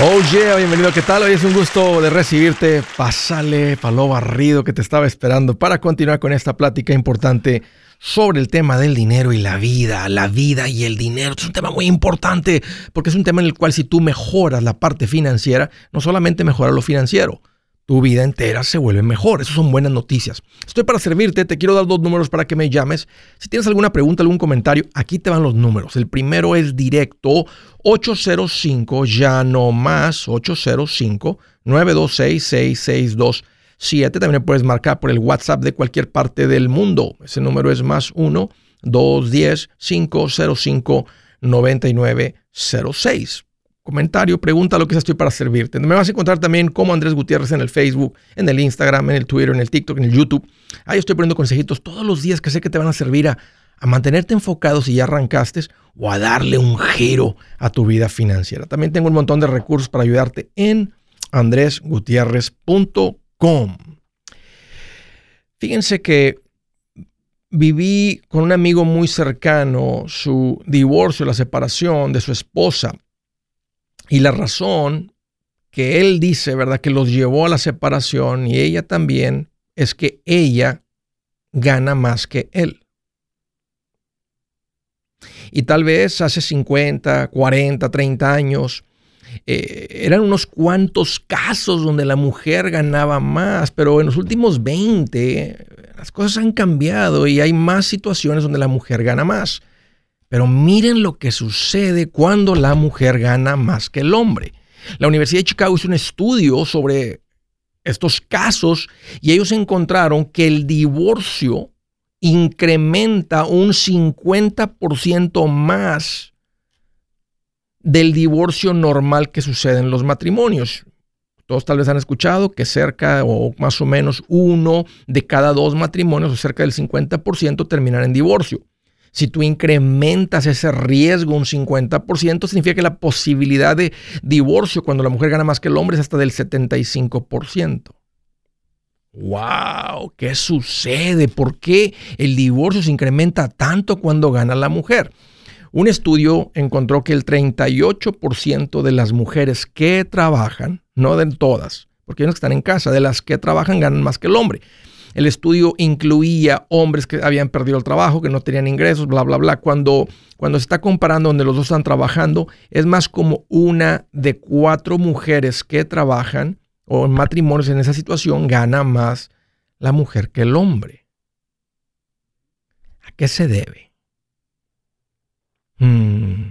Oh yeah, bienvenido, ¿qué tal? Hoy es un gusto de recibirte. Pásale, palo barrido que te estaba esperando para continuar con esta plática importante sobre el tema del dinero y la vida, la vida y el dinero. Es un tema muy importante porque es un tema en el cual si tú mejoras la parte financiera, no solamente mejora lo financiero, tu vida entera se vuelve mejor. Esas son buenas noticias. Estoy para servirte, te quiero dar dos números para que me llames. Si tienes alguna pregunta, algún comentario, aquí te van los números. El primero es directo 805, ya no más, 805 926 6627. También puedes marcar por el WhatsApp de cualquier parte del mundo. Ese número es más 1 210 505 9906 comentario, pregunta lo que estoy para servirte. Me vas a encontrar también como Andrés Gutiérrez en el Facebook, en el Instagram, en el Twitter, en el TikTok, en el YouTube. Ahí estoy poniendo consejitos todos los días que sé que te van a servir a, mantenerte enfocado si ya arrancaste o a darle un giro a tu vida financiera. También tengo un montón de recursos para ayudarte en andresgutierrez.com. Fíjense que viví con un amigo muy cercano su divorcio, la separación de su esposa. Y la razón que él dice, ¿verdad?, que los llevó a la separación y ella también, es que ella gana más que él. Y tal vez hace 50, 40, 30 años, eh, eran unos cuantos casos donde la mujer ganaba más, pero en los últimos 20 las cosas han cambiado y hay más situaciones donde la mujer gana más. Pero miren lo que sucede cuando la mujer gana más que el hombre. La Universidad de Chicago hizo un estudio sobre estos casos y ellos encontraron que el divorcio incrementa un 50% más del divorcio normal que sucede en los matrimonios. Todos tal vez han escuchado que cerca o más o menos uno de cada dos matrimonios o cerca del 50% terminan en divorcio. Si tú incrementas ese riesgo un 50%, significa que la posibilidad de divorcio cuando la mujer gana más que el hombre es hasta del 75%. ¡Wow! ¿Qué sucede? ¿Por qué el divorcio se incrementa tanto cuando gana la mujer? Un estudio encontró que el 38% de las mujeres que trabajan, no de todas, porque hay unas que están en casa, de las que trabajan ganan más que el hombre. El estudio incluía hombres que habían perdido el trabajo, que no tenían ingresos, bla, bla, bla. Cuando, cuando se está comparando donde los dos están trabajando, es más como una de cuatro mujeres que trabajan o en matrimonios en esa situación gana más la mujer que el hombre. ¿A qué se debe? Hmm.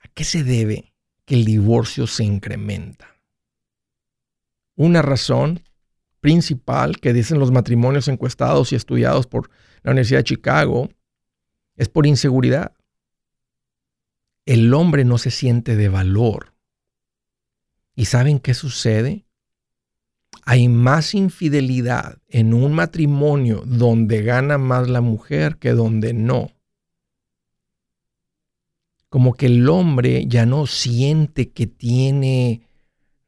¿A qué se debe que el divorcio se incrementa? Una razón principal que dicen los matrimonios encuestados y estudiados por la Universidad de Chicago es por inseguridad. El hombre no se siente de valor. ¿Y saben qué sucede? Hay más infidelidad en un matrimonio donde gana más la mujer que donde no. Como que el hombre ya no siente que tiene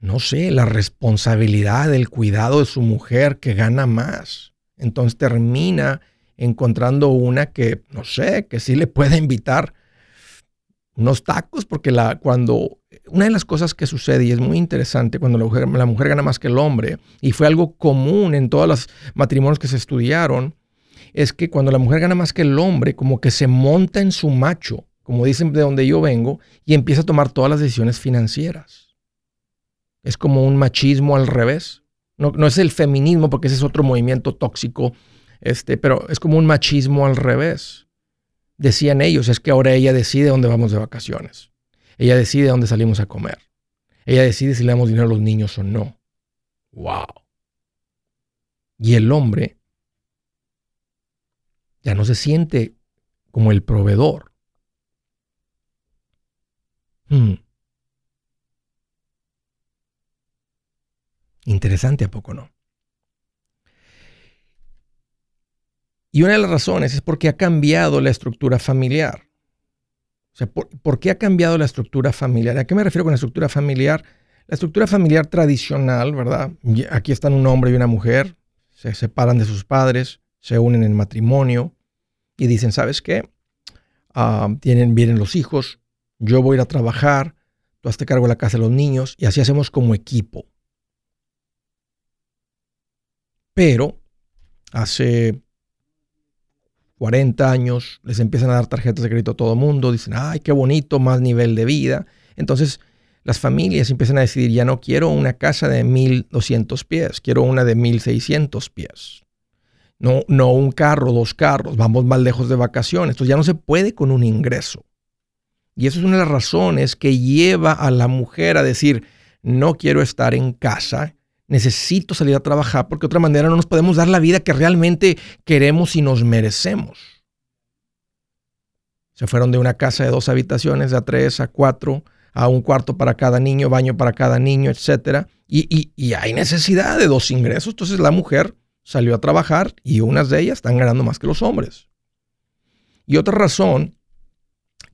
no sé, la responsabilidad del cuidado de su mujer que gana más. Entonces termina encontrando una que, no sé, que sí le puede invitar unos tacos, porque la, cuando, una de las cosas que sucede y es muy interesante cuando la mujer, la mujer gana más que el hombre, y fue algo común en todos los matrimonios que se estudiaron, es que cuando la mujer gana más que el hombre, como que se monta en su macho, como dicen de donde yo vengo, y empieza a tomar todas las decisiones financieras es como un machismo al revés. No, es el feminismo, porque ese es otro movimiento tóxico, este, pero es como un machismo al revés. Decían ellos, es que ahora ella decide dónde vamos de vacaciones. Ella decide dónde salimos a comer. Ella decide si le damos dinero a los niños o no. ¡Wow! Y el hombre ya no se siente como el proveedor. Hmm. Interesante, ¿a poco no? Y una de las razones es porque ha cambiado la estructura familiar. O sea, ¿por, qué ha cambiado la estructura familiar? ¿A qué me refiero con la estructura familiar? La estructura familiar tradicional, ¿verdad? Aquí están un hombre y una mujer, se separan de sus padres, se unen en matrimonio y dicen, ¿sabes qué? Ah, tienen, vienen los hijos, yo voy a ir a trabajar, tú hazte cargo de la casa de los niños y así hacemos como equipo. Pero hace 40 años les empiezan a dar tarjetas de crédito a todo el mundo, dicen, ay, qué bonito, más nivel de vida. Entonces las familias empiezan a decidir, ya no quiero una casa de 1200 pies, quiero una de 1600 pies. No, no un carro, dos carros, vamos más lejos de vacaciones. Entonces ya no se puede con un ingreso. Y eso es una de las razones que lleva a la mujer a decir, no quiero estar en casa, necesito salir a trabajar porque de otra manera no nos podemos dar la vida que realmente queremos y nos merecemos. Se fueron de una casa de dos habitaciones a tres, a cuatro, a un cuarto para cada niño, baño para cada niño, etc. Y, hay necesidad de dos ingresos. Entonces la mujer salió a trabajar y unas de ellas están ganando más que los hombres. Y otra razón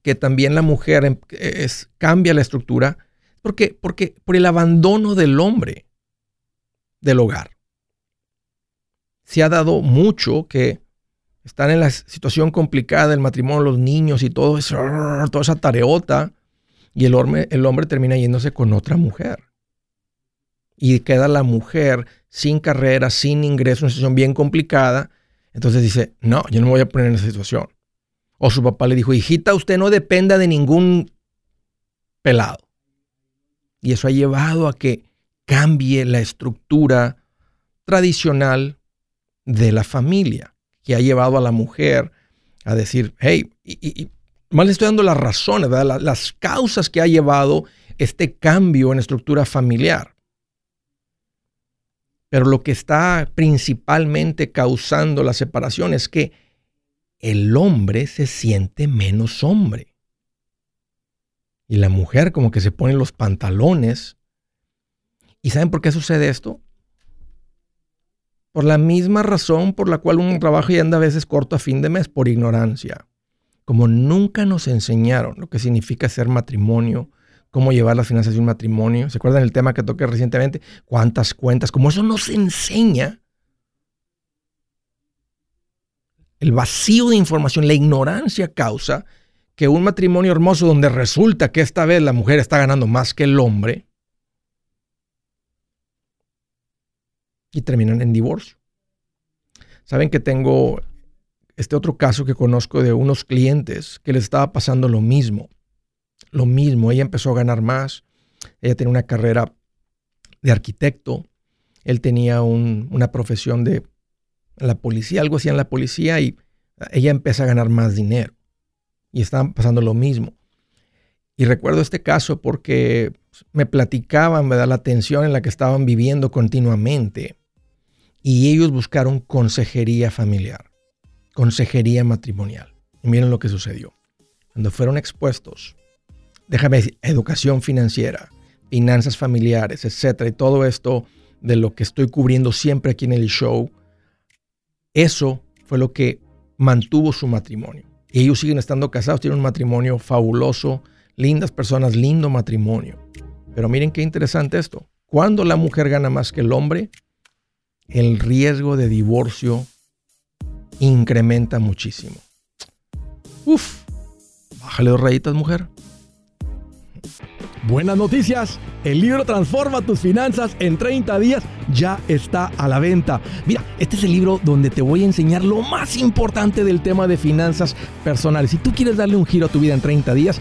que también la mujer em, es, cambia la estructura, porque, porque por el abandono del hombre del hogar. Se ha dado mucho que están en la situación complicada del matrimonio, los niños y todo eso, toda esa tareota, y el hombre, el hombre termina yéndose con otra mujer. Y queda la mujer sin carrera, sin ingreso, una situación bien complicada. Entonces dice, no, yo no me voy a poner en esa situación. O su papá le dijo, hijita, usted no dependa de ningún pelado. Y eso ha llevado a que cambie la estructura tradicional de la familia, que ha llevado a la mujer a decir, hey, y, más le estoy dando las razones, las causas que ha llevado este cambio en estructura familiar. Pero lo que está principalmente causando la separación es que el hombre se siente menos hombre. Y la mujer como que se pone los pantalones. ¿Y saben por qué sucede esto? Por la misma razón por la cual un trabajo ya anda a veces corto a fin de mes, por ignorancia. Como nunca nos enseñaron lo que significa ser matrimonio, cómo llevar las finanzas de un matrimonio. ¿Se acuerdan el tema que toqué recientemente? ¿Cuántas cuentas? Como eso nos enseña, el vacío de información, la ignorancia causa que un matrimonio hermoso donde resulta que esta vez la mujer está ganando más que el hombre y terminan en divorcio. Saben que tengo este otro caso que conozco de unos clientes que les estaba pasando lo mismo. Lo mismo, ella empezó a ganar más. Ella tenía una carrera de arquitecto. Él tenía una profesión de la policía, algo así en la policía y ella empieza a ganar más dinero. Y estaban pasando lo mismo. Y recuerdo este caso porque me platicaban, da la tensión en la que estaban viviendo continuamente. Y ellos buscaron consejería familiar, consejería matrimonial. Y miren lo que sucedió. Cuando fueron expuestos, déjame decir, educación financiera, finanzas familiares, etcétera, y todo esto de lo que estoy cubriendo siempre aquí en el show, eso fue lo que mantuvo su matrimonio. Y ellos siguen estando casados, tienen un matrimonio fabuloso, lindas personas, lindo matrimonio. Pero miren qué interesante esto. Cuando la mujer gana más que el hombre, el riesgo de divorcio incrementa muchísimo. Uf, bájale dos rayitas, mujer. Buenas noticias, el libro Transforma tus finanzas en 30 días ya está a la venta. Mira, este es el libro donde te voy a enseñar lo más importante del tema de finanzas personales. Si tú quieres darle un giro a tu vida en 30 días,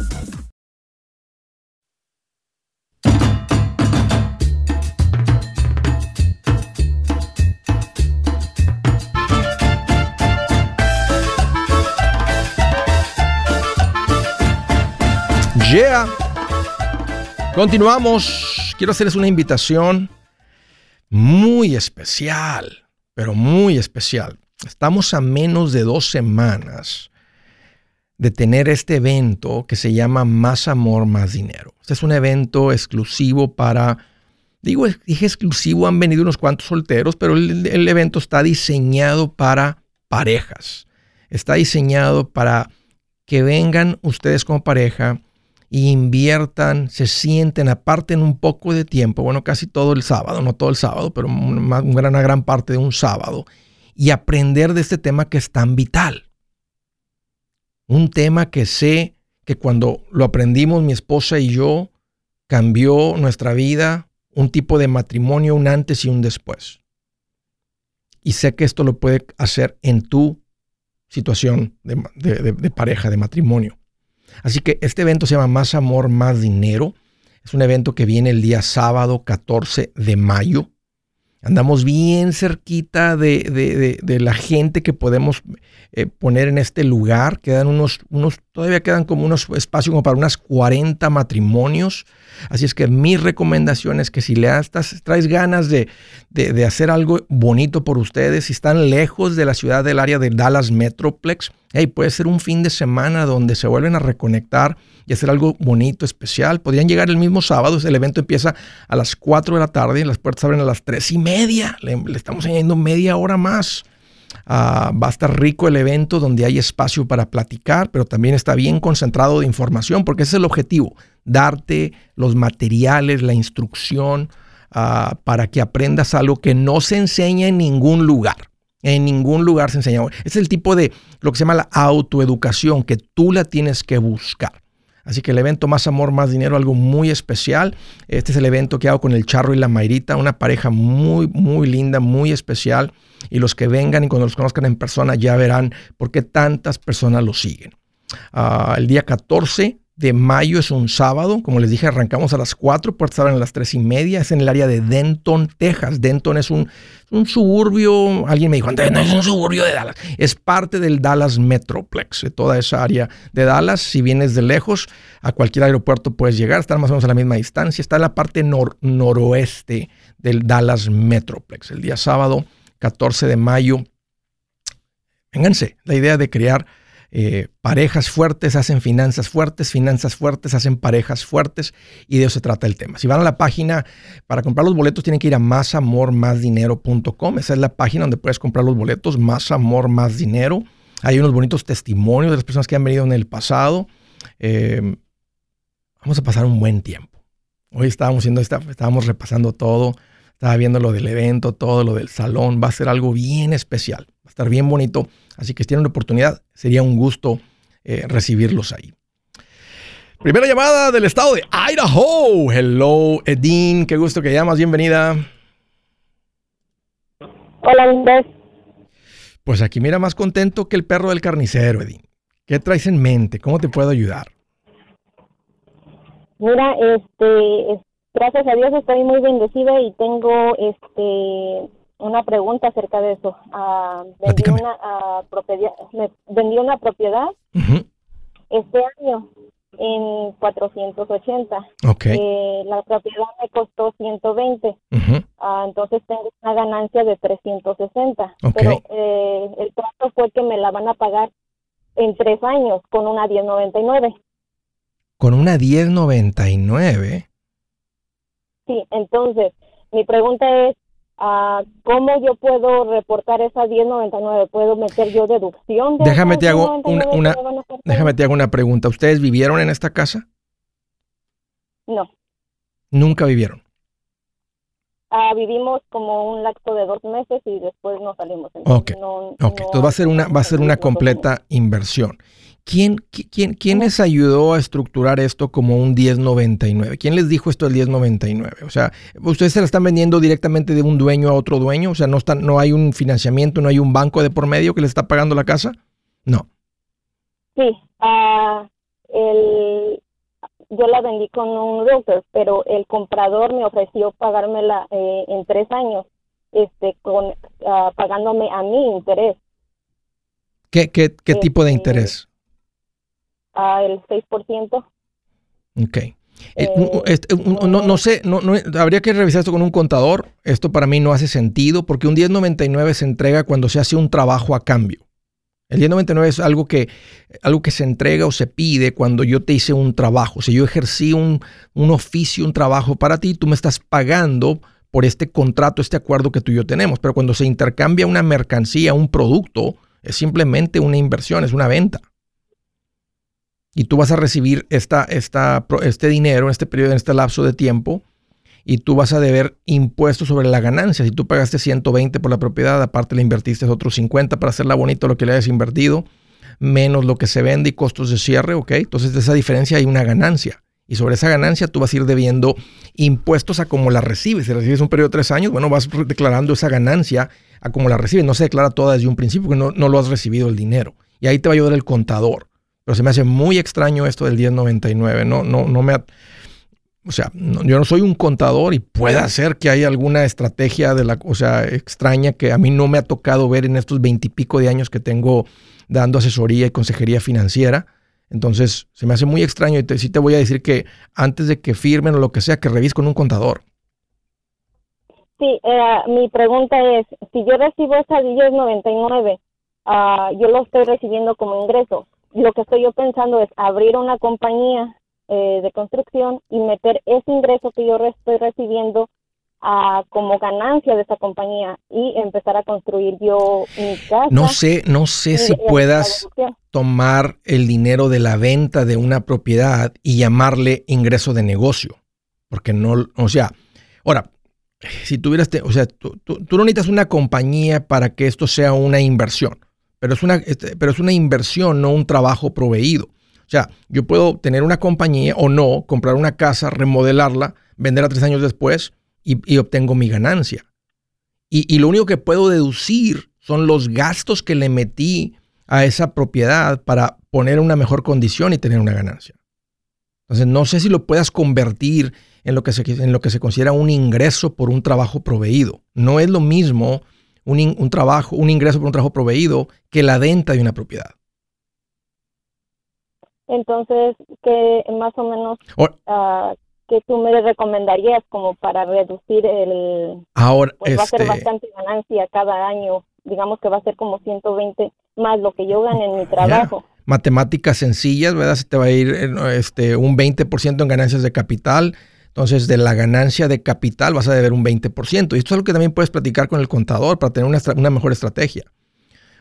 Yeah. Continuamos. Quiero hacerles una invitación muy especial, pero muy especial. Estamos a menos de dos semanas de tener este evento que se llama Más Amor, Más Dinero. Este es un evento exclusivo para, digo, dije exclusivo, han venido unos cuantos solteros, pero el, el evento está diseñado para parejas. Está diseñado para que vengan ustedes como pareja inviertan, se sienten, aparten un poco de tiempo, bueno, casi todo el sábado, no todo el sábado, pero una, gran, una gran parte de un sábado, y aprender de este tema que es tan vital. Un tema que sé que cuando lo aprendimos mi esposa y yo, cambió nuestra vida, un tipo de matrimonio, un antes y un después. Y sé que esto lo puede hacer en tu situación de pareja, de matrimonio. Así que este evento se llama Más Amor, Más Dinero. Es un evento que viene el día sábado 14 de mayo. Andamos bien cerquita de, la gente que podemos eh, poner en este lugar. Quedan unos, unos, todavía quedan como unos espacios como para unas 40 matrimonios. Así es que mi recomendación es que si le estás, traes ganas de, de, hacer algo bonito por ustedes, si están lejos de la ciudad del área de Dallas Metroplex, hey, puede ser un fin de semana donde se vuelven a reconectar y hacer algo bonito, especial. Podrían llegar el mismo sábado, el evento empieza a las 4 de la tarde y las puertas abren a las 3 y media. Le, estamos añadiendo media hora más. Ah, va a estar rico el evento donde hay espacio para platicar, pero también está bien concentrado de información, porque ese es el objetivo, darte los materiales, la instrucción ah, para que aprendas algo que no se enseña en ningún lugar. En ningún lugar se enseña. Es el tipo de lo que se llama la autoeducación, que tú la tienes que buscar. Así que el evento Más Amor, Más Dinero, algo muy especial. Este es el evento que hago con el Charro y la Mayrita, una pareja muy, muy linda, muy especial. Y los que vengan y cuando los conozcan en persona ya verán por qué tantas personas lo siguen. Ah, el día 14 de mayo es un sábado. Como les dije, arrancamos a las 4, puertas abren a las 3 y media. Es en el área de Denton, Texas. Denton es un, un suburbio, alguien me dijo, no es un suburbio de Dallas. Es parte del Dallas Metroplex, de toda esa área de Dallas. Si vienes de lejos, a cualquier aeropuerto puedes llegar, estar más o menos a la misma distancia. Está en la parte noroeste del Dallas Metroplex. El día sábado, 14 de mayo. Vénganse, la idea de crear eh, parejas fuertes hacen finanzas fuertes, finanzas fuertes hacen parejas fuertes y de eso se trata el tema. Si van a la página para comprar los boletos tienen que ir a másamormásdinero.com. Esa es la página donde puedes comprar los boletos, más amor, más dinero. Hay unos bonitos testimonios de las personas que han venido en el pasado. Eh, vamos a pasar un buen tiempo. Hoy estábamos, haciendo estábamos repasando todo, estaba viendo lo del evento, todo lo del salón. Va a ser algo bien especial, va a estar bien bonito. Así que si tienen la oportunidad, sería un gusto eh, recibirlos ahí. Primera llamada del estado de Idaho. Hello, Edin. Qué gusto que llamas. Bienvenida. Hola, Andrés. Pues aquí mira más contento que el perro del carnicero, Edin. ¿Qué traes en mente? ¿Cómo te puedo ayudar? Mira, este, gracias a Dios estoy muy bendecida y tengo este una pregunta acerca de eso. Uh, vendí, una, uh, propiedad, me, vendí una propiedad este año. en 480. Ok. Eh, la propiedad me costó 120. Ujú. Ah, entonces tengo una ganancia de 360. Ok. Pero eh, el trato fue que me la van a pagar en tres años con una 1099. Con una 1099. Sí, entonces mi pregunta es, ah, ¿cómo yo puedo reportar esa 1099? ¿Puedo meter yo deducción? De Déjame te hago una- 1099 una-? Déjame te hago una pregunta. ¿Ustedes vivieron en esta casa? No, Nunca vivieron. Ah, vivimos como un lapso de dos meses y después nos salimos. Entonces, Ok, no- Ok, no entonces va a ser una, va a ser una completa inversión. ¿Quién, qui- quién, quién les ayudó a estructurar esto como un 1099? ¿Quién les dijo esto del 1099? O sea, ¿ustedes se la están vendiendo directamente de un dueño a otro dueño? O sea, no, están, no hay un financiamiento, no hay un banco de por medio que les está pagando la casa? No. Sí, el, yo la vendí con un realtor, pero el comprador me ofreció pagármela eh, en tres años, este, con ah, pagándome a mi interés, ¿Qué, qué, qué tipo de Este, interés? A el 6%. Ok. Eh, eh, un- este, no, no sé, no, no- habría que revisar esto con un contador. Esto para mí no hace sentido porque un 1099 se entrega cuando se hace un trabajo a cambio. El 1099 es algo que, algo que se entrega o se pide cuando yo te hice un trabajo. Si yo ejercí un, un oficio, un trabajo para ti, tú me estás pagando por este contrato, este acuerdo que tú y yo tenemos. Pero cuando se intercambia una mercancía, un producto, es simplemente una inversión, es una venta y tú vas a recibir esta, esta, este dinero en este periodo, en este lapso de tiempo, y tú vas a deber impuestos sobre la ganancia. Si tú pagaste 120 por la propiedad, aparte le invertiste otros 50 para hacerla bonito lo que le hayas invertido, menos lo que se vende y costos de cierre, ¿ok? Entonces de esa diferencia hay una ganancia. Y sobre esa ganancia tú vas a ir debiendo impuestos a como la recibes. Si recibes un periodo de tres años, bueno, vas declarando esa ganancia a como la recibes. No se declara toda desde un principio porque no, no lo has recibido el dinero. Y ahí te va a ayudar el contador. Pero se me hace muy extraño esto del 1099. No, no, no me... O sea, no- yo no soy un contador y puede ser que haya alguna estrategia de la, o sea, extraña que a mí no me ha tocado ver en estos veintipico de años que tengo dando asesoría y consejería financiera. Entonces, se me hace muy extraño y te, sí te voy a decir que antes de que firmen o lo que sea, que revise con un contador. Sí, eh, mi pregunta es, si yo recibo esa 1099, ah, yo lo estoy recibiendo como ingreso. Lo que estoy yo pensando es abrir una compañía eh, de construcción y meter ese ingreso que yo re- estoy recibiendo ah, como ganancia de esa compañía y empezar a construir yo mi casa. No sé, no sé y- si y puedas tomar el dinero de la venta de una propiedad y llamarle ingreso de negocio. Porque no, o sea, ahora, si tuvieras, te- o sea, tú, tú- tú no necesitas una compañía para que esto sea una inversión, pero es una, este, pero es una inversión, no un trabajo proveído. O sea, yo puedo tener una compañía o no, comprar una casa, remodelarla, venderla tres años después y, obtengo mi ganancia. Y, y lo único que puedo deducir son los gastos que le metí a esa propiedad para poner una mejor condición y tener una ganancia. Entonces, no sé si lo puedas convertir en lo que se, en lo que se considera un ingreso por un trabajo proveído. No es lo mismo un, in- un trabajo, un ingreso por un trabajo proveído que la venta de una propiedad. Entonces, que más o menos, O- ah, que tú me recomendarías como para reducir el, ahora, pues va a ser este, bastante ganancia cada año. Digamos que va a ser como 120 más lo que yo gane en mi trabajo. matemáticas sencillas, ¿verdad? Se te va a ir eh, este, un 20% en ganancias de capital. Entonces, de la ganancia de capital vas a deber un 20%. Y esto es algo que también puedes platicar con el contador para tener una, mejor estrategia.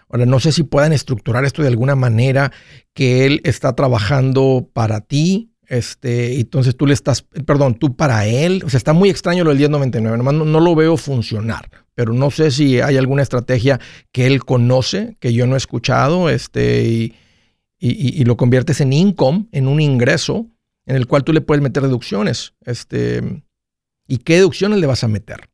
Ahora, no sé si puedan estructurar esto de alguna manera que él está trabajando para ti, este, entonces tú le estás, perdón, tú para él. O sea, está muy extraño lo del 1099, nomás no, no lo veo funcionar, pero no sé si hay alguna estrategia que él conoce, que yo no he escuchado, este, y- y- y lo conviertes en income, en un ingreso, en el cual tú le puedes meter deducciones. Este, ¿Y qué deducciones le vas a meter?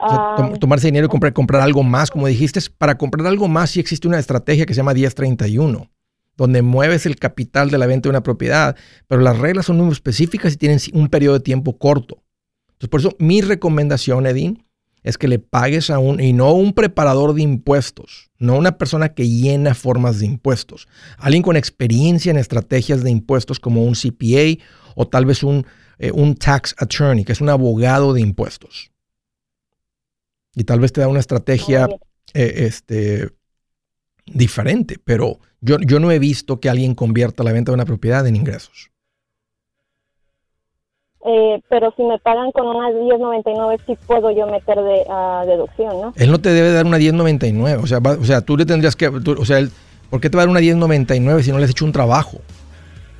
O sea, tom- Ah, tomarse dinero y comprar, comprar algo más, como dijiste, para comprar algo más sí existe una estrategia que se llama 1031, donde mueves el capital de la venta de una propiedad, pero las reglas son muy específicas y tienen un periodo de tiempo corto. Entonces, por eso mi recomendación, Edín, es que le pagues a un, y no un preparador de impuestos, no una persona que llena formas de impuestos, alguien con experiencia en estrategias de impuestos como un CPA o tal vez un, eh, un tax attorney, que es un abogado de impuestos. Y tal vez te da una estrategia eh, este, diferente, pero yo, yo no he visto que alguien convierta la venta de una propiedad en ingresos. Eh, pero si me pagan con una 1099 sí puedo yo meter de deducción, ¿no? Él no te debe dar una 1099, o sea, o sea, tú le tendrías que, o sea, ¿por qué te va a dar una 1099 si no le has hecho un trabajo?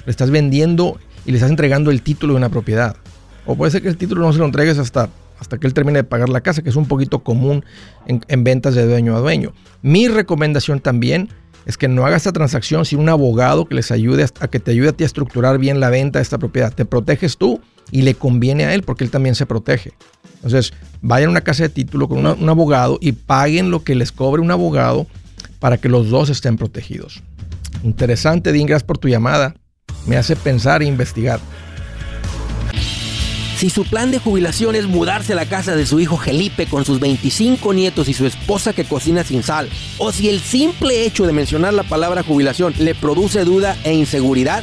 Le estás vendiendo y le estás entregando el título de una propiedad. O puede ser que el título no se lo entregues hasta, hasta que él termine de pagar la casa, que es un poquito común en, en ventas de dueño a dueño. Mi recomendación también es que no hagas esta transacción sin un abogado que les ayude a, que te ayude a ti a estructurar bien la venta de esta propiedad. Te proteges tú y le conviene a él porque él también se protege. Entonces, vayan a una casa de título con un abogado y paguen lo que les cobre un abogado para que los dos estén protegidos. Interesante, Dean, gracias por tu llamada. Me hace pensar e investigar. Si su plan de jubilación es mudarse a la casa de su hijo Felipe con sus 25 nietos y su esposa que cocina sin sal, o si el simple hecho de mencionar la palabra jubilación le produce duda e inseguridad,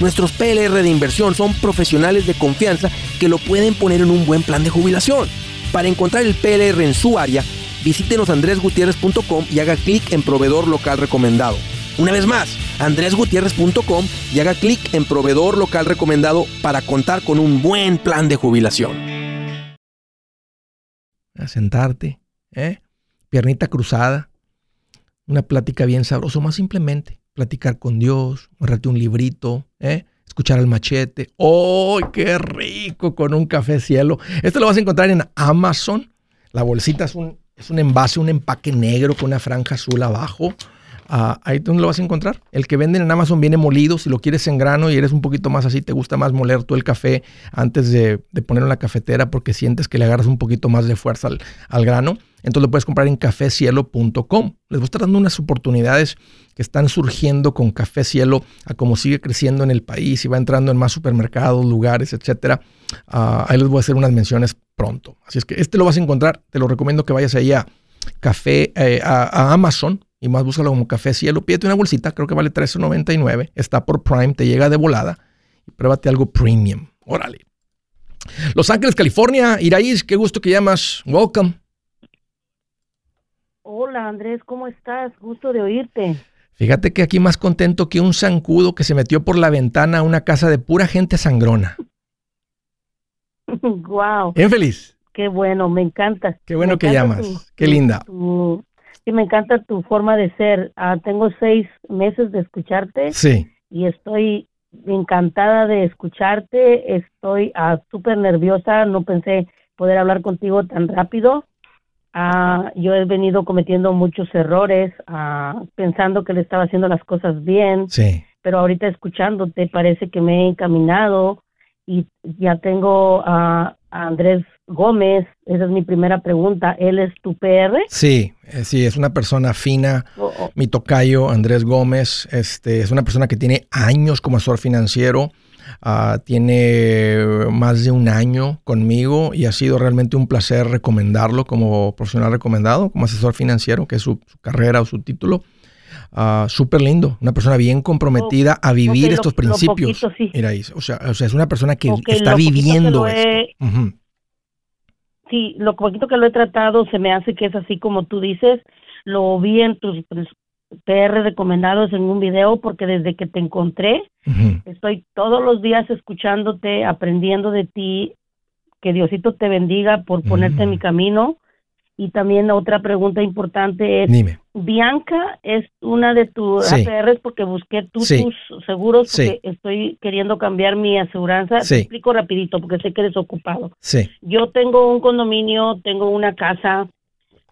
Nuestros PLR de inversión son profesionales de confianza que lo pueden poner en un buen plan de jubilación. Para encontrar el PLR en su área, visítenos andresgutierrez.com y haga clic en proveedor local recomendado. Una vez más, andresgutierrez.com y haga clic en proveedor local recomendado para contar con un buen plan de jubilación. A sentarte, ¿eh? piernita cruzada, una plática bien sabrosa, más simplemente platicar con Dios, agarrarte un librito, ¿eh? escuchar el machete. ¡Oh, qué rico! Con un café cielo. Esto lo vas a encontrar en Amazon. La bolsita es un, es un envase, un empaque negro con una franja azul abajo. Ah, ahí tú lo vas a encontrar. El que venden en Amazon viene molido. Si lo quieres en grano y eres un poquito más así, te gusta más moler tú el café antes de, ponerlo en la cafetera porque sientes que le agarras un poquito más de fuerza al, grano. Entonces lo puedes comprar en cafecielo.com. Les voy a estar dando unas oportunidades que están surgiendo con Café Cielo a cómo sigue creciendo en el país y va entrando en más supermercados, lugares, etcétera. Ah, ahí les voy a hacer unas menciones pronto. Así es que este lo vas a encontrar. Te lo recomiendo que vayas ahí a Café, eh, a Amazon y más búscalo como Café Cielo. Pídete una bolsita, creo que vale $13.99. Está por Prime, te llega de volada. Y pruébate algo premium. Órale. Los Ángeles, California. Iraís, qué gusto que llamas. Welcome. Hola Andrés, ¿cómo estás? Gusto de oírte. Fíjate que aquí más contento que un zancudo que se metió por la ventana a una casa de pura gente sangrona. wow. Bien feliz. Qué bueno, me encanta. Qué bueno que llamas. Qué linda. Sí, me encanta tu forma de ser. Ah, tengo seis meses de escucharte. Sí. Y estoy encantada de escucharte. Estoy ah, súper nerviosa. No pensé poder hablar contigo tan rápido. Ah, yo he venido cometiendo muchos errores, pensando que le estaba haciendo las cosas bien. Sí. Pero ahorita escuchándote parece que me he encaminado y ya tengo a Andrés Gómez, esa es mi primera pregunta. ¿Él es tu PR? Sí, eh, sí, es una persona fina. Oh, oh. Mi tocayo, Andrés Gómez, este, es una persona que tiene años como asesor financiero. Ah, tiene más de un año conmigo y ha sido realmente un placer recomendarlo como profesional recomendado, como asesor financiero, que es su, carrera o su título. Uh, Súper lindo, una persona bien comprometida a vivir estos principios. Mira, o, sea, o sea, es una persona que está viviendo esto. sí, lo poquito que lo he tratado se me hace que es así como tú dices. Lo vi en tus PR recomendados en un video porque desde que te encontré estoy todos los días escuchándote, aprendiendo de ti. Que Diosito te bendiga por ponerte en mi camino. Y también otra pregunta importante es, Bianca es una de tus APRs porque busqué tus seguros porque estoy queriendo cambiar mi aseguranza. Te explico rapidito porque sé que eres ocupado. Yo tengo un condominio, tengo una casa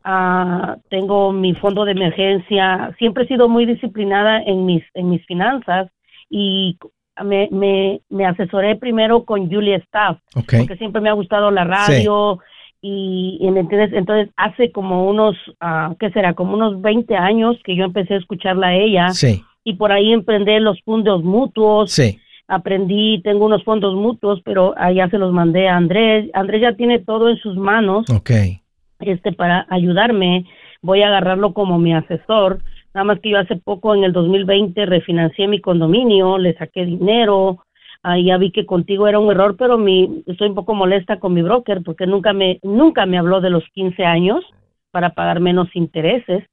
ah, tengo mi fondo de emergencia, siempre he sido muy disciplinada en mis, en mis finanzas y me, me, me asesoré primero con Julia Staff, porque siempre me ha gustado la radio y, entonces, entonces hace como unos, uh, ¿qué será? Como unos 20 años que yo empecé a escucharla a ella y por ahí emprendí los fondos mutuos. Aprendí, tengo unos fondos mutuos, pero allá se los mandé a Andrés. Andrés ya tiene todo en sus manos. Este, para ayudarme, voy a agarrarlo como mi asesor Nada más que yo hace poco, en el 2020, refinancié mi condominio, le saqué dinero. Ahí ya vi que contigo era un error, pero mi, estoy un poco molesta con mi broker porque nunca me, nunca me habló de los 15 años para pagar menos intereses.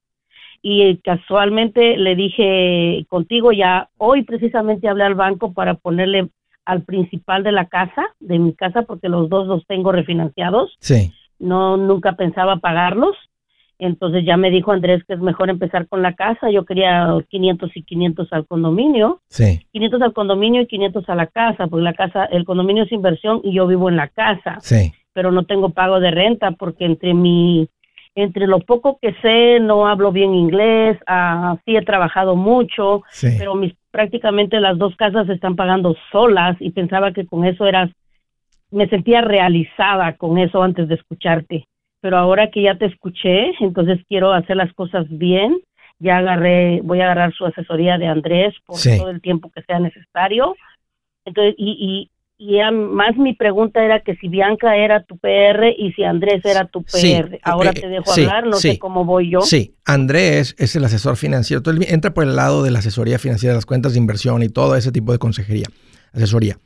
Y casualmente le dije contigo ya, hoy precisamente hablé al banco para ponerle al principal de la casa, de mi casa, porque los dos los tengo refinanciados. Sí. No, nunca pensaba pagarlos entonces ya me dijo Andrés que es mejor empezar con la casa. Yo quería 500 y 500 al condominio. Sí. 500 al condominio y 500 a la casa, porque la casa, el condominio es inversión y yo vivo en la casa. Sí. Pero no tengo pago de renta porque entre mi entre lo poco que sé, no hablo bien inglés, uh, sí he trabajado mucho, pero mis prácticamente las dos casas se están pagando solas y pensaba que con eso eras me sentía realizada con eso antes de escucharte pero ahora que ya te escuché, entonces quiero hacer las cosas bien. Ya agarré, voy a agarrar su asesoría de Andrés por todo el tiempo que sea necesario. Entonces, y, y, y más mi pregunta era que si Bianca era tu PR y si Andrés era tu PR. Ahora te dejo hablar, no sé cómo voy yo. Sí, Andrés es el asesor financiero. Entonces, entra por el lado de la asesoría financiera, las cuentas de inversión y todo ese tipo de consejería, asesoría.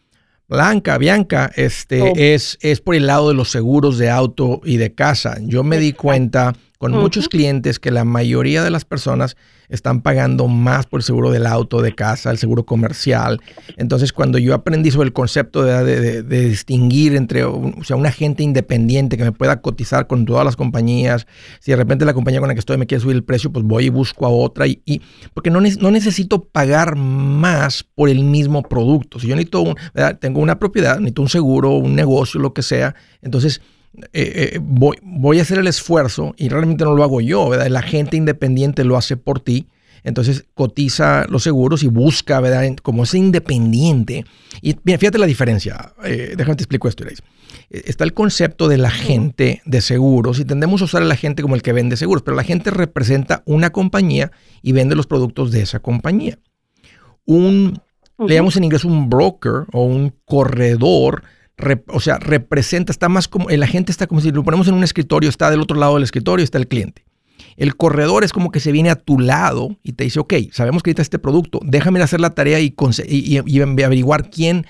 Blanca, Bianca, este, oh. es, es por el lado de los seguros de auto y de casa. Yo me di cuenta con muchos clientes que la mayoría de las personas están pagando más por el seguro del auto, de casa, el seguro comercial. Entonces, cuando yo aprendí sobre el concepto de, distinguir entre o sea, un agente independiente que me pueda cotizar con todas las compañías, si de repente la compañía con la que estoy me quiere subir el precio, pues voy y busco a otra. Y, porque no, no necesito pagar más por el mismo producto. Si yo necesito, tengo una propiedad, necesito un seguro, un negocio, lo que sea, entonces eh, eh, voy, voy, a hacer el esfuerzo y realmente no lo hago yo, ¿verdad? El agente independiente lo hace por ti. Entonces cotiza los seguros y busca, ¿verdad? Como es independiente. Y fíjate la diferencia. Eh, déjame te explico esto, Está el concepto del agente de seguros y tendemos a usar al agente como el que vende seguros, pero la gente representa una compañía y vende los productos de esa compañía. Un, le llamamos en inglés un broker o un corredor o sea, representa, está más como, el agente está como si lo ponemos en un escritorio, está del otro lado del escritorio, está el cliente. El corredor es como que se viene a tu lado y te dice, ok, sabemos que necesitas este producto, déjame hacer la tarea y, averiguar quién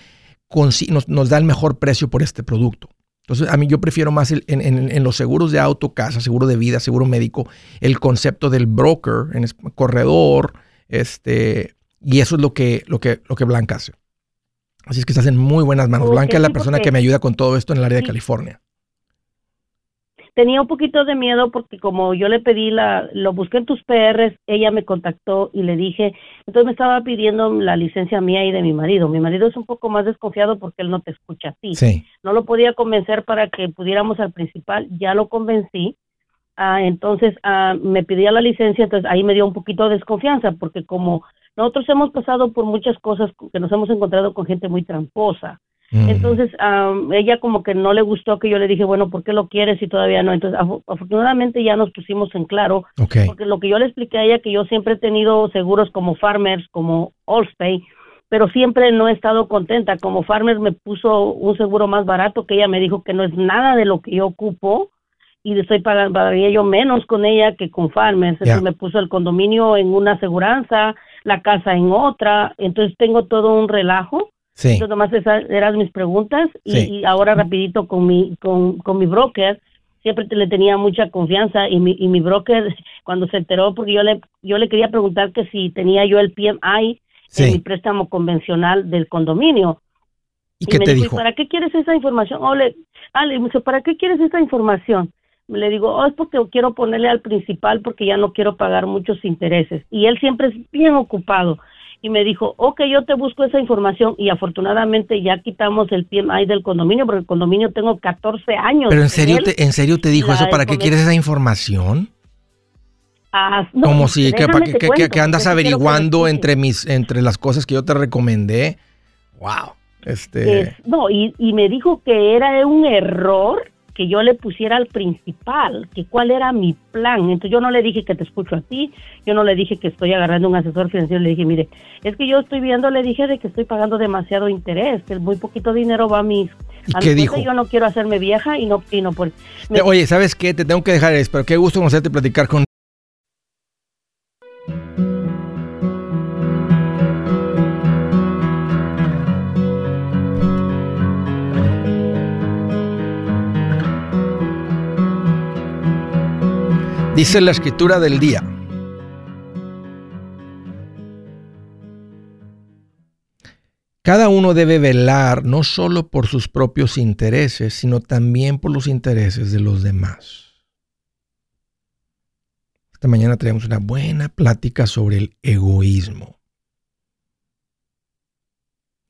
nos, da el mejor precio por este producto. Entonces, a mí yo prefiero más en, los seguros de auto, casa, seguro de vida, seguro médico, el concepto del broker, corredor, este, y eso es lo que, lo que, lo que Blanca hace. Así es que estás en muy buenas manos. Blanca es la persona que me ayuda con todo esto en el área de California. Tenía un poquito de miedo porque como yo le pedí la, lo busqué en tus PRs, ella me contactó y le dije, entonces me estaba pidiendo la licencia mía y de mi marido. Mi marido es un poco más desconfiado porque él no te escucha a ti. Sí. No lo podía convencer para que pudiéramos al principal, ya lo convencí. Ah, entonces ah, me pedía la licencia, entonces ahí me dio un poquito de desconfianza porque como nosotros hemos pasado por muchas cosas que nos hemos encontrado con gente muy tramposa. Mm. Entonces, ella como que no le gustó que yo le dije, bueno, ¿por qué lo quieres y todavía no? Entonces, afortunadamente ya nos pusimos en claro, porque lo que yo le expliqué a ella, que yo siempre he tenido seguros como Farmers, como Allstate, pero siempre no he estado contenta. Como Farmers me puso un seguro más barato que ella me dijo que no es nada de lo que yo ocupo y estoy pagando, pagaría yo menos con ella que con Farmers. Entonces me puso el condominio en una aseguranza, la casa en otra, entonces tengo todo un relajo. Sí. Entonces nomás esas eran mis preguntas y, ahora rapidito con mi, con, con mi broker, siempre le tenía mucha confianza y mi, y mi broker cuando se enteró, porque yo le, yo le quería preguntar que si tenía yo el PMI en mi préstamo convencional del condominio. ¿Y, qué te dijo? ¿Para qué quieres esa información? Ole, Ale, me dice, ¿para qué quieres esa información? Le digo, oh, es porque quiero ponerle al principal porque ya no quiero pagar muchos intereses. Y él siempre es bien ocupado. y me dijo, ok, yo te busco esa información y afortunadamente ya quitamos el PMI del condominio porque el condominio tengo 14 años. Pero en serio, te, ¿en serio te dijo eso? ¿Para qué quieres esa información? Ah, Como si que, andas averiguando entre mis entre las cosas que yo te recomendé. Wow. Este no, y, y me dijo que era un error que yo le pusiera al principal, que cuál era mi plan. Entonces yo no le dije que te escucho a ti, yo no le dije que estoy agarrando un asesor financiero, le dije, mire, es que yo estoy viendo, le dije de que estoy pagando demasiado interés, que muy poquito dinero va a mis... ¿Y qué dijo? Yo no quiero hacerme vieja y no, y no por... Oye, ¿sabes qué? Te tengo que dejar eso, pero qué gusto conocerte platicar con Dice la escritura del día. Cada uno debe velar no solo por sus propios intereses, sino también por los intereses de los demás. Esta mañana tenemos una buena plática sobre el egoísmo,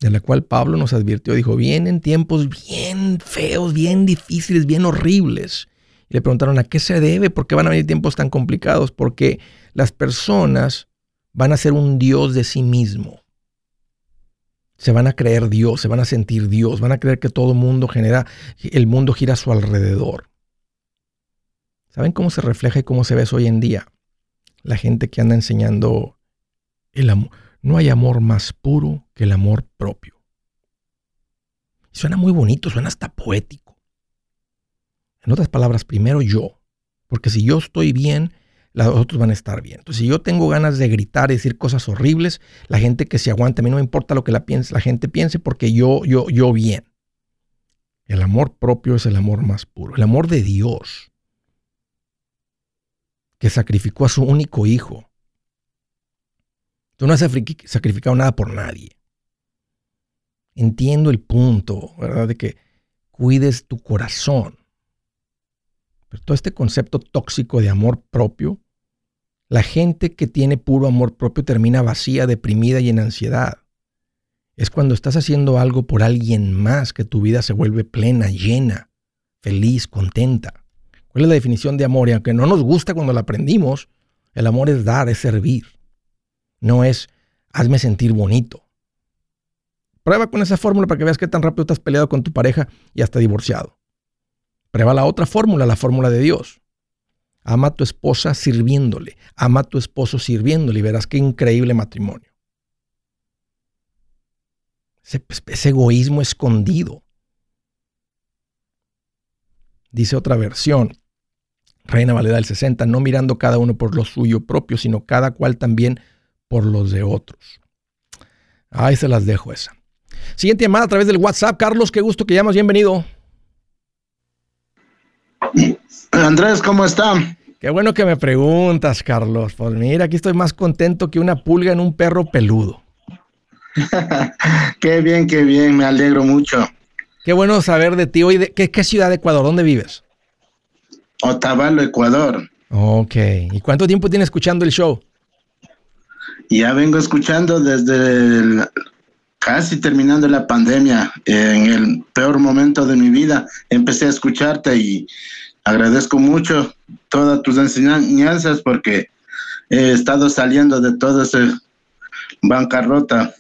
de la cual Pablo nos advirtió, dijo, vienen tiempos bien feos, bien difíciles, bien horribles le preguntaron a qué se debe, por qué van a venir tiempos tan complicados, porque las personas van a ser un Dios de sí mismo. Se van a creer Dios, se van a sentir Dios, van a creer que todo mundo genera, el mundo gira a su alrededor. ¿Saben cómo se refleja y cómo se ve eso hoy en día? La gente que anda enseñando el amor. No hay amor más puro que el amor propio. Suena muy bonito, suena hasta poético. En otras palabras, primero yo. Porque si yo estoy bien, los otros van a estar bien. Entonces, si yo tengo ganas de gritar y decir cosas horribles, la gente que se aguante, a mí no me importa lo que la, piense, la gente piense porque yo, yo, yo bien. El amor propio es el amor más puro. El amor de Dios, que sacrificó a su único hijo. Tú no has sacrificado nada por nadie. Entiendo el punto, ¿verdad? De que cuides tu corazón todo este concepto tóxico de amor propio, la gente que tiene puro amor propio termina vacía, deprimida y en ansiedad. Es cuando estás haciendo algo por alguien más que tu vida se vuelve plena, llena, feliz, contenta. ¿Cuál es la definición de amor? Y aunque no nos gusta cuando la aprendimos, el amor es dar, es servir. No es hazme sentir bonito. Prueba con esa fórmula para que veas qué tan rápido estás peleado con tu pareja y hasta divorciado. Prueba la otra fórmula, la fórmula de Dios. Ama a tu esposa sirviéndole. Ama a tu esposo sirviéndole y verás qué increíble matrimonio. Ese, egoísmo escondido. Dice otra versión, Reina Valera del 60, no mirando cada uno por lo suyo propio, sino cada cual también por los de otros. Ahí se las dejo esa. Siguiente llamada a través del WhatsApp. Carlos, qué gusto que llamas. Bienvenido. Andrés, ¿cómo está? Qué bueno que me preguntas, Carlos. Pues mira, aquí estoy más contento que una pulga en un perro peludo. qué bien, qué bien, me alegro mucho. Qué bueno saber de ti. Hoy, de, ¿qué, ciudad de Ecuador? ¿Dónde vives? Otavalo, Ecuador. Ok. ¿Y cuánto tiempo tienes escuchando el show? Ya vengo escuchando desde casi terminando la pandemia, en el peor momento de mi vida, empecé a escucharte y agradezco mucho todas tus enseñanzas porque he estado saliendo de toda esa bancarrota.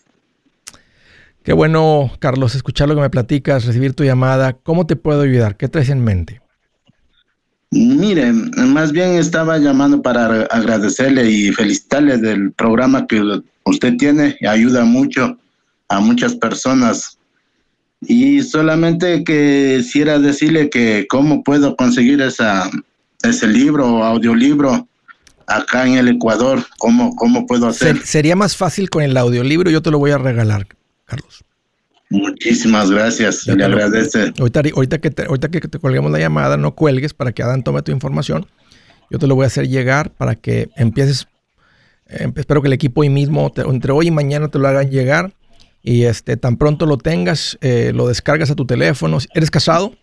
Qué bueno, Carlos, escuchar lo que me platicas, recibir tu llamada. ¿Cómo te puedo ayudar? ¿Qué traes en mente? Mire, más bien estaba llamando para agradecerle y felicitarle del programa que usted tiene, ayuda mucho a muchas personas. Y solamente quisiera decirle que cómo puedo conseguir esa, ese libro o audiolibro acá en el Ecuador, cómo, cómo puedo hacer. sería más fácil con el audiolibro, yo te lo voy a regalar, Carlos. Muchísimas gracias, le agradece. Ahorita, ahorita, que te, ahorita que te colguemos la llamada, no cuelgues para que Adán tome tu información. Yo te lo voy a hacer llegar para que empieces. Eh, espero que el equipo hoy mismo, entre hoy y mañana, te lo hagan llegar y este, tan pronto lo tengas, eh, lo descargas a tu teléfono. ¿Eres casado?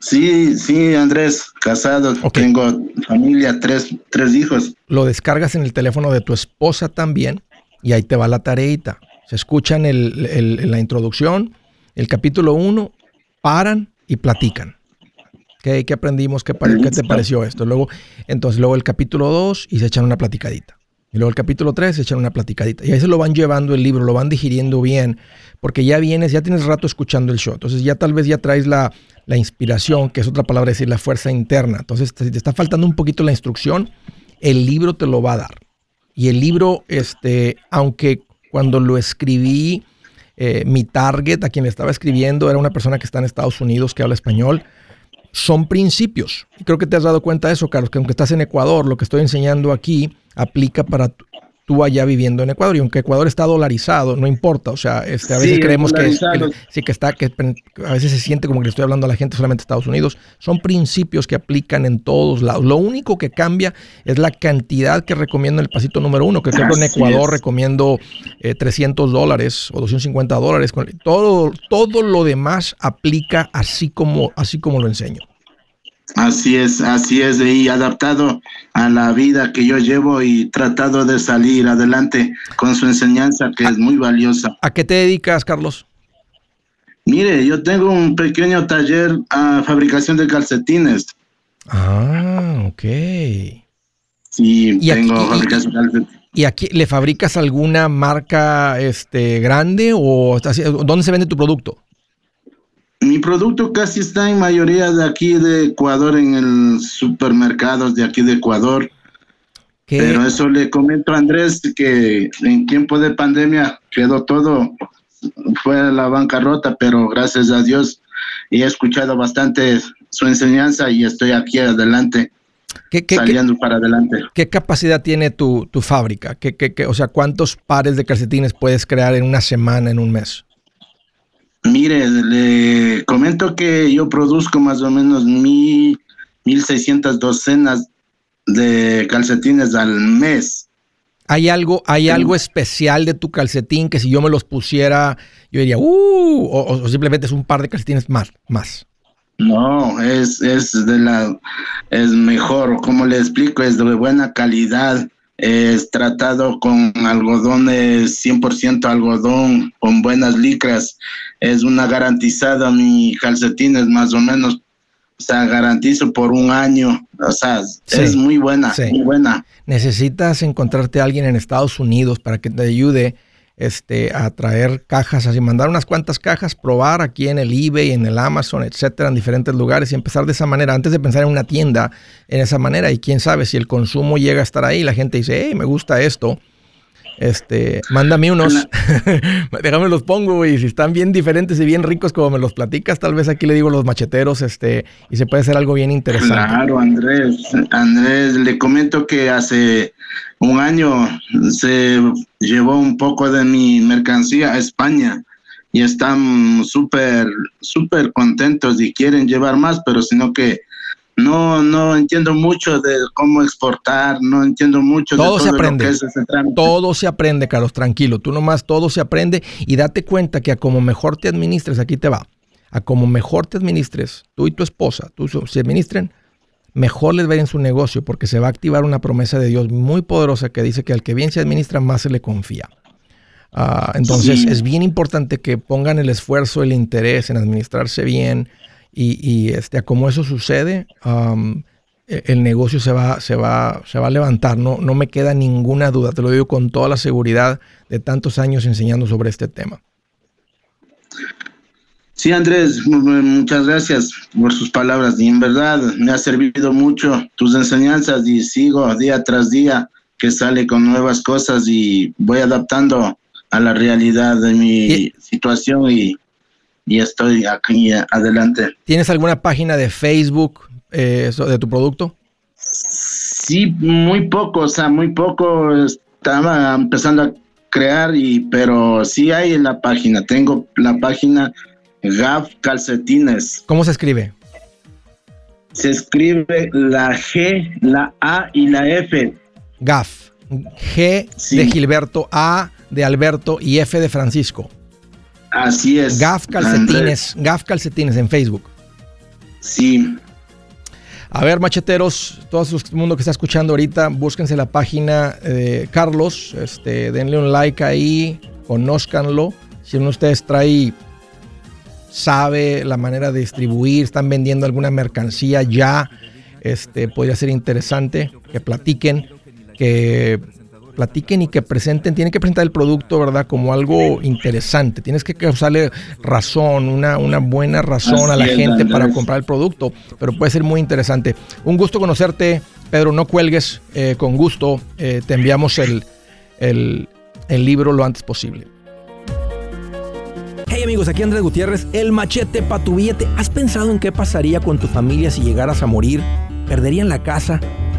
Sí, sí, Andrés, casado. Tengo familia, tres, tres hijos. Lo descargas en el teléfono de tu esposa también Y ahí te va la tareita. Se escuchan el, la introducción, el capítulo 1, paran y platican. ¿Qué, qué aprendimos? ¿Qué, ¿Qué, te pareció esto? Luego, entonces, luego el capítulo 2 y se echan una platicadita. Y luego el capítulo 3 se echan una platicadita. Y ahí se lo van llevando el libro, lo van digiriendo bien, porque ya vienes, ya tienes rato escuchando el show. Entonces ya tal vez ya traes la, la inspiración, que es otra palabra decir, la fuerza interna. Entonces, si te está faltando un poquito la instrucción, el libro te lo va a dar. Y el libro, este, aunque cuando lo escribí, eh, mi target, a quien le estaba escribiendo, era una persona que está en Estados Unidos, que habla español, son principios. Y creo que te has dado cuenta de eso, Carlos, que aunque estás en Ecuador, lo que estoy enseñando aquí aplica para tú allá viviendo en Ecuador. Y aunque Ecuador está dolarizado, no importa. O sea, este, a veces creemos que, sí que está, que a veces se siente como que le estoy hablando a la gente solamente de Estados Unidos. Son principios que aplican en todos lados. Lo único que cambia es la cantidad que recomiendo en el pasito número uno, que creo que en Ecuador recomiendo 300 eh, dólares o 250 dólares. Todo, todo lo demás aplica así como, así como lo enseño. Así es, así es, y adaptado a la vida que yo llevo y tratado de salir adelante con su enseñanza que es muy valiosa. ¿A qué te dedicas, Carlos? Mire, yo tengo un pequeño taller a fabricación de calcetines. Ah, ok. Sí, tengo fabricación de calcetines. ¿Y aquí le fabricas alguna marca este, grande o dónde se vende tu producto? Mi producto casi está en mayoría de aquí de Ecuador, en el supermercados de aquí de Ecuador. Pero eso le comento a Andrés que en tiempo de pandemia quedó todo, fue a la bancarrota, pero gracias a Dios he escuchado bastante su enseñanza y estoy aquí adelante. saliendo para adelante. ¿Qué capacidad tiene tu, tu fábrica? ¿Qué, qué, o sea, ¿cuántos pares de calcetines puedes crear en una semana, en un mes? Mire, le comento que yo produzco más o menos mil, mil seiscientas docenas de calcetines al mes. ¿Hay algo, hay algo especial de tu calcetín que si yo me los pusiera, yo diría, uh, o, simplemente es un par de calcetines más, más? No, es, es de la, es mejor, como le explico, es de buena calidad es tratado con algodones, 100% algodón, con buenas licras. Es una garantizada, mi calcetines más o menos. O sea, garantizo por un año. O sea, es muy buena, muy buena. Necesitas encontrarte a alguien en Estados Unidos para que te ayude este, a traer cajas, así mandar unas cuantas cajas, probar aquí en el eBay, en el Amazon, etcétera, en diferentes lugares y empezar de esa manera, antes de pensar en una tienda, en esa manera. Y quién sabe si el consumo llega a estar ahí, la gente dice, hey, me gusta esto. Este, mándame unos, déjame los pongo y si están bien diferentes y bien ricos como me los platicas, tal vez aquí le digo los macheteros, este, y se puede hacer algo bien interesante. Claro, Andrés, Andrés, le comento que hace un año se llevó un poco de mi mercancía a España y están súper, súper contentos y quieren llevar más, pero sino que no, no entiendo mucho de cómo exportar, no entiendo mucho todo de todo se aprende. todo se aprende, Carlos, tranquilo. Tú nomás todo se aprende y date cuenta que a como mejor te administres, aquí te va. A como mejor te administres, tú y tu esposa, tú se administren, mejor les va en su negocio porque se va a activar una promesa de Dios muy poderosa que dice que al que bien se administra, más se le confía. Ah, entonces es bien importante que pongan el esfuerzo, el interés en administrarse bien y, este, como eso sucede, e, el negocio se va, se va, se va a levantar. No, no me queda ninguna duda, te lo digo con toda la seguridad de tantos años enseñando sobre este tema. Sí, Andrés, muchas gracias por sus palabras y en verdad me ha servido mucho tus enseñanzas y sigo día tras día que sale con nuevas cosas y voy adaptando a la realidad de mi situación y, estoy aquí adelante. ¿Tienes alguna página de Facebook eh, de tu producto? Sí, muy poco, o sea, muy poco. Estaba empezando a crear y pero sí hay en la página. Tengo la página Gaf Calcetines. ¿Cómo se escribe? Se escribe la G, la A y la F. Gaf. G de Gilberto, A de Alberto y F de Francisco. Así es. Gaf Calcetines. Gaf Calcetines en Facebook. Sí. A ver, macheteros, todo el mundo que está escuchando ahorita, búsquense la página de Carlos, este, denle un like ahí, conózcanlo. Si uno de ustedes trae, sabe la manera de distribuir, están vendiendo alguna mercancía ya, este, podría ser interesante que platiquen, que platiquen y que presenten, tienen que presentar el producto, ¿verdad? Como algo interesante. Tienes que causarle razón, una, una buena razón a la gente para comprar el producto, pero puede ser muy interesante. Un gusto conocerte, Pedro, no cuelgues, eh, con gusto eh, te enviamos el, el, el libro lo antes posible. Hey amigos, aquí Andrés Gutiérrez, el machete para tu billete. ¿Has pensado en qué pasaría con tu familia si llegaras a morir? ¿Perderían la casa?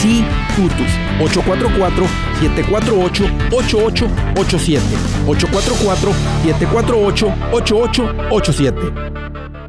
sí Tutus 844-748-8887. 844-748-8887.